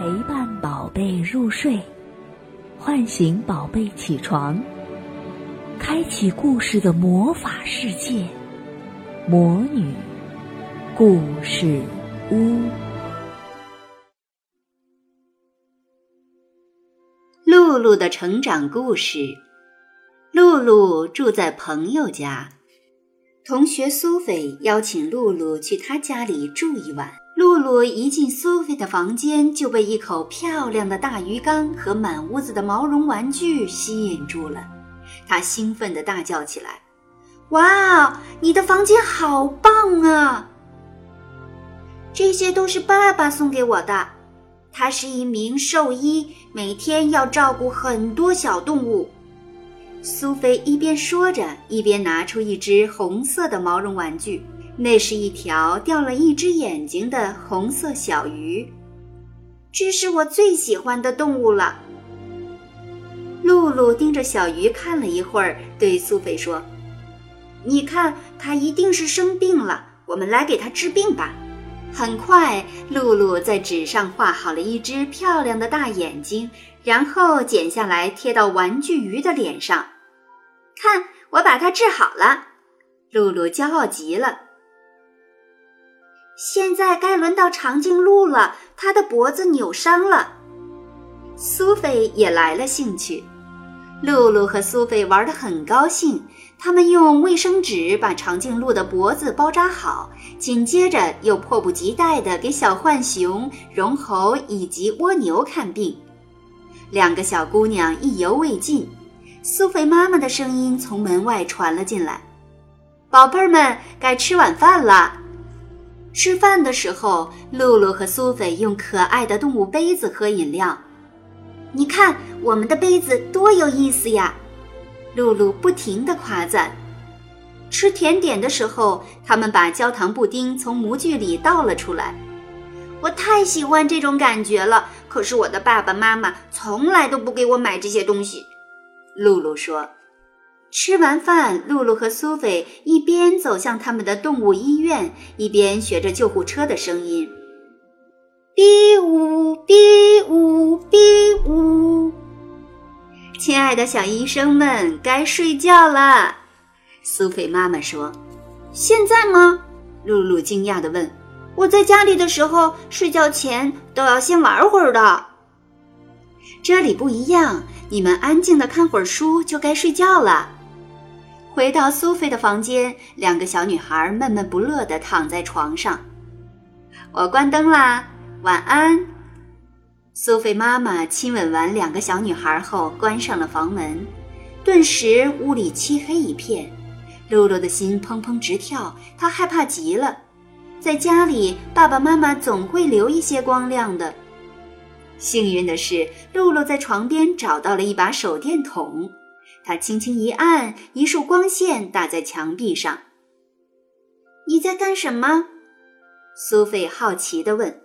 陪伴宝贝入睡，唤醒宝贝起床，开启故事的魔法世界——魔女故事屋。露露的成长故事。露露住在朋友家，同学苏菲邀请露露去他家里住一晚。露露一进苏菲的房间，就被一口漂亮的大鱼缸和满屋子的毛绒玩具吸引住了。她兴奋地大叫起来：“哇，你的房间好棒啊！这些都是爸爸送给我的。他是一名兽医，每天要照顾很多小动物。”苏菲一边说着，一边拿出一只红色的毛绒玩具。那是一条掉了一只眼睛的红色小鱼，这是我最喜欢的动物了。露露盯着小鱼看了一会儿，对苏菲说：“你看，它一定是生病了，我们来给它治病吧。”很快，露露在纸上画好了一只漂亮的大眼睛，然后剪下来贴到玩具鱼的脸上。看，我把它治好了！露露骄傲极了。现在该轮到长颈鹿了，它的脖子扭伤了。苏菲也来了兴趣，露露和苏菲玩得很高兴。他们用卫生纸把长颈鹿的脖子包扎好，紧接着又迫不及待地给小浣熊、绒猴以及蜗牛看病。两个小姑娘意犹未尽，苏菲妈妈的声音从门外传了进来：“宝贝儿们，该吃晚饭了。”吃饭的时候，露露和苏菲用可爱的动物杯子喝饮料。你看，我们的杯子多有意思呀！露露不停地夸赞。吃甜点的时候，他们把焦糖布丁从模具里倒了出来。我太喜欢这种感觉了，可是我的爸爸妈妈从来都不给我买这些东西。露露说。吃完饭，露露和苏菲一边走向他们的动物医院，一边学着救护车的声音：“哔呜哔呜哔呜。”亲爱的小医生们，该睡觉了。苏菲妈妈说：“现在吗？”露露惊讶地问：“我在家里的时候，睡觉前都要先玩会儿的。这里不一样，你们安静的看会儿书就该睡觉了。”回到苏菲的房间，两个小女孩闷闷不乐地躺在床上。我关灯啦，晚安。苏菲妈妈亲吻完两个小女孩后，关上了房门。顿时屋里漆黑一片，露露的心砰砰直跳，她害怕极了。在家里，爸爸妈妈总会留一些光亮的。幸运的是，露露在床边找到了一把手电筒。他轻轻一按，一束光线打在墙壁上。你在干什么？苏菲好奇地问。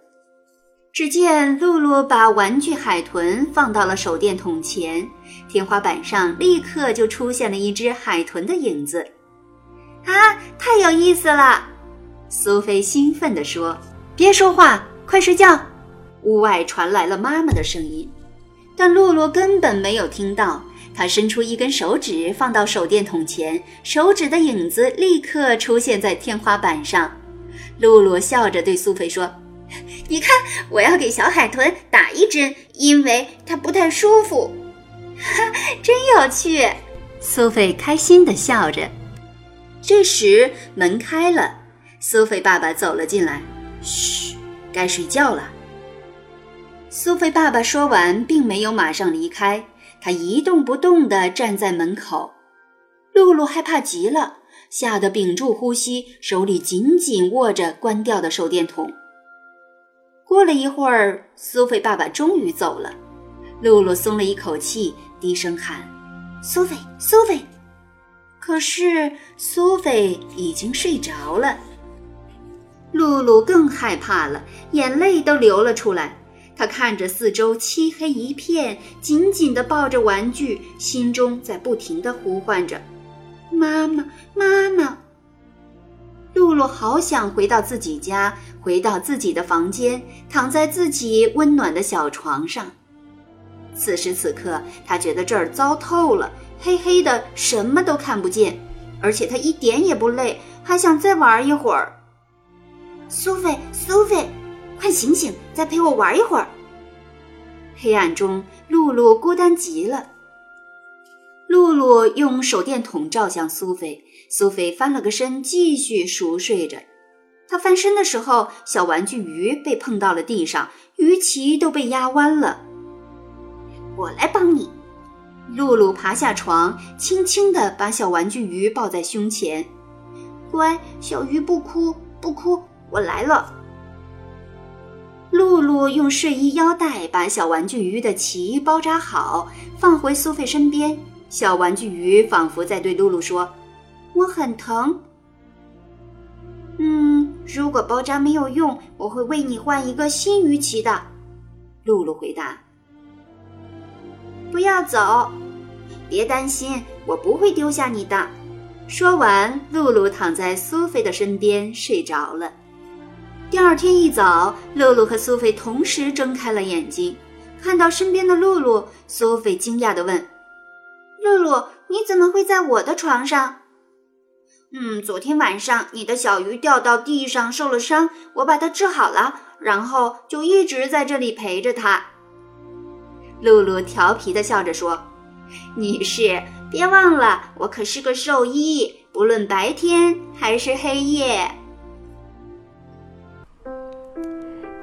只见露露把玩具海豚放到了手电筒前，天花板上立刻就出现了一只海豚的影子。啊，太有意思了！苏菲兴奋地说：“别说话，快睡觉。”屋外传来了妈妈的声音，但露露根本没有听到。他伸出一根手指，放到手电筒前，手指的影子立刻出现在天花板上。露露笑着对苏菲说：“你看，我要给小海豚打一针，因为它不太舒服。”哈，真有趣！苏菲开心地笑着。这时门开了，苏菲爸爸走了进来。“嘘，该睡觉了。”苏菲爸爸说完，并没有马上离开。他一动不动地站在门口，露露害怕极了，吓得屏住呼吸，手里紧紧握着关掉的手电筒。过了一会儿，苏菲爸爸终于走了，露露松了一口气，低声喊：“苏菲，苏菲！”可是苏菲已经睡着了。露露更害怕了，眼泪都流了出来。他看着四周漆黑一片，紧紧地抱着玩具，心中在不停地呼唤着：“妈妈，妈妈！”露露好想回到自己家，回到自己的房间，躺在自己温暖的小床上。此时此刻，他觉得这儿糟透了，黑黑的，什么都看不见，而且他一点也不累，还想再玩一会儿。苏菲，苏菲，快醒醒，再陪我玩一会儿。黑暗中，露露孤单极了。露露用手电筒照向苏菲，苏菲翻了个身，继续熟睡着。她翻身的时候，小玩具鱼被碰到了地上，鱼鳍都被压弯了。我来帮你，露露爬下床，轻轻地把小玩具鱼抱在胸前。乖，小鱼不哭不哭，我来了。露露用睡衣腰带把小玩具鱼的鳍包扎好，放回苏菲身边。小玩具鱼仿佛在对露露说：“我很疼。”嗯，如果包扎没有用，我会为你换一个新鱼鳍的。露露回答。不要走，别担心，我不会丢下你的。说完，露露躺在苏菲的身边睡着了。第二天一早，露露和苏菲同时睁开了眼睛，看到身边的露露，苏菲惊讶地问：“露露，你怎么会在我的床上？”“嗯，昨天晚上你的小鱼掉到地上受了伤，我把它治好了，然后就一直在这里陪着它。”露露调皮地笑着说：“女士，别忘了，我可是个兽医，不论白天还是黑夜。”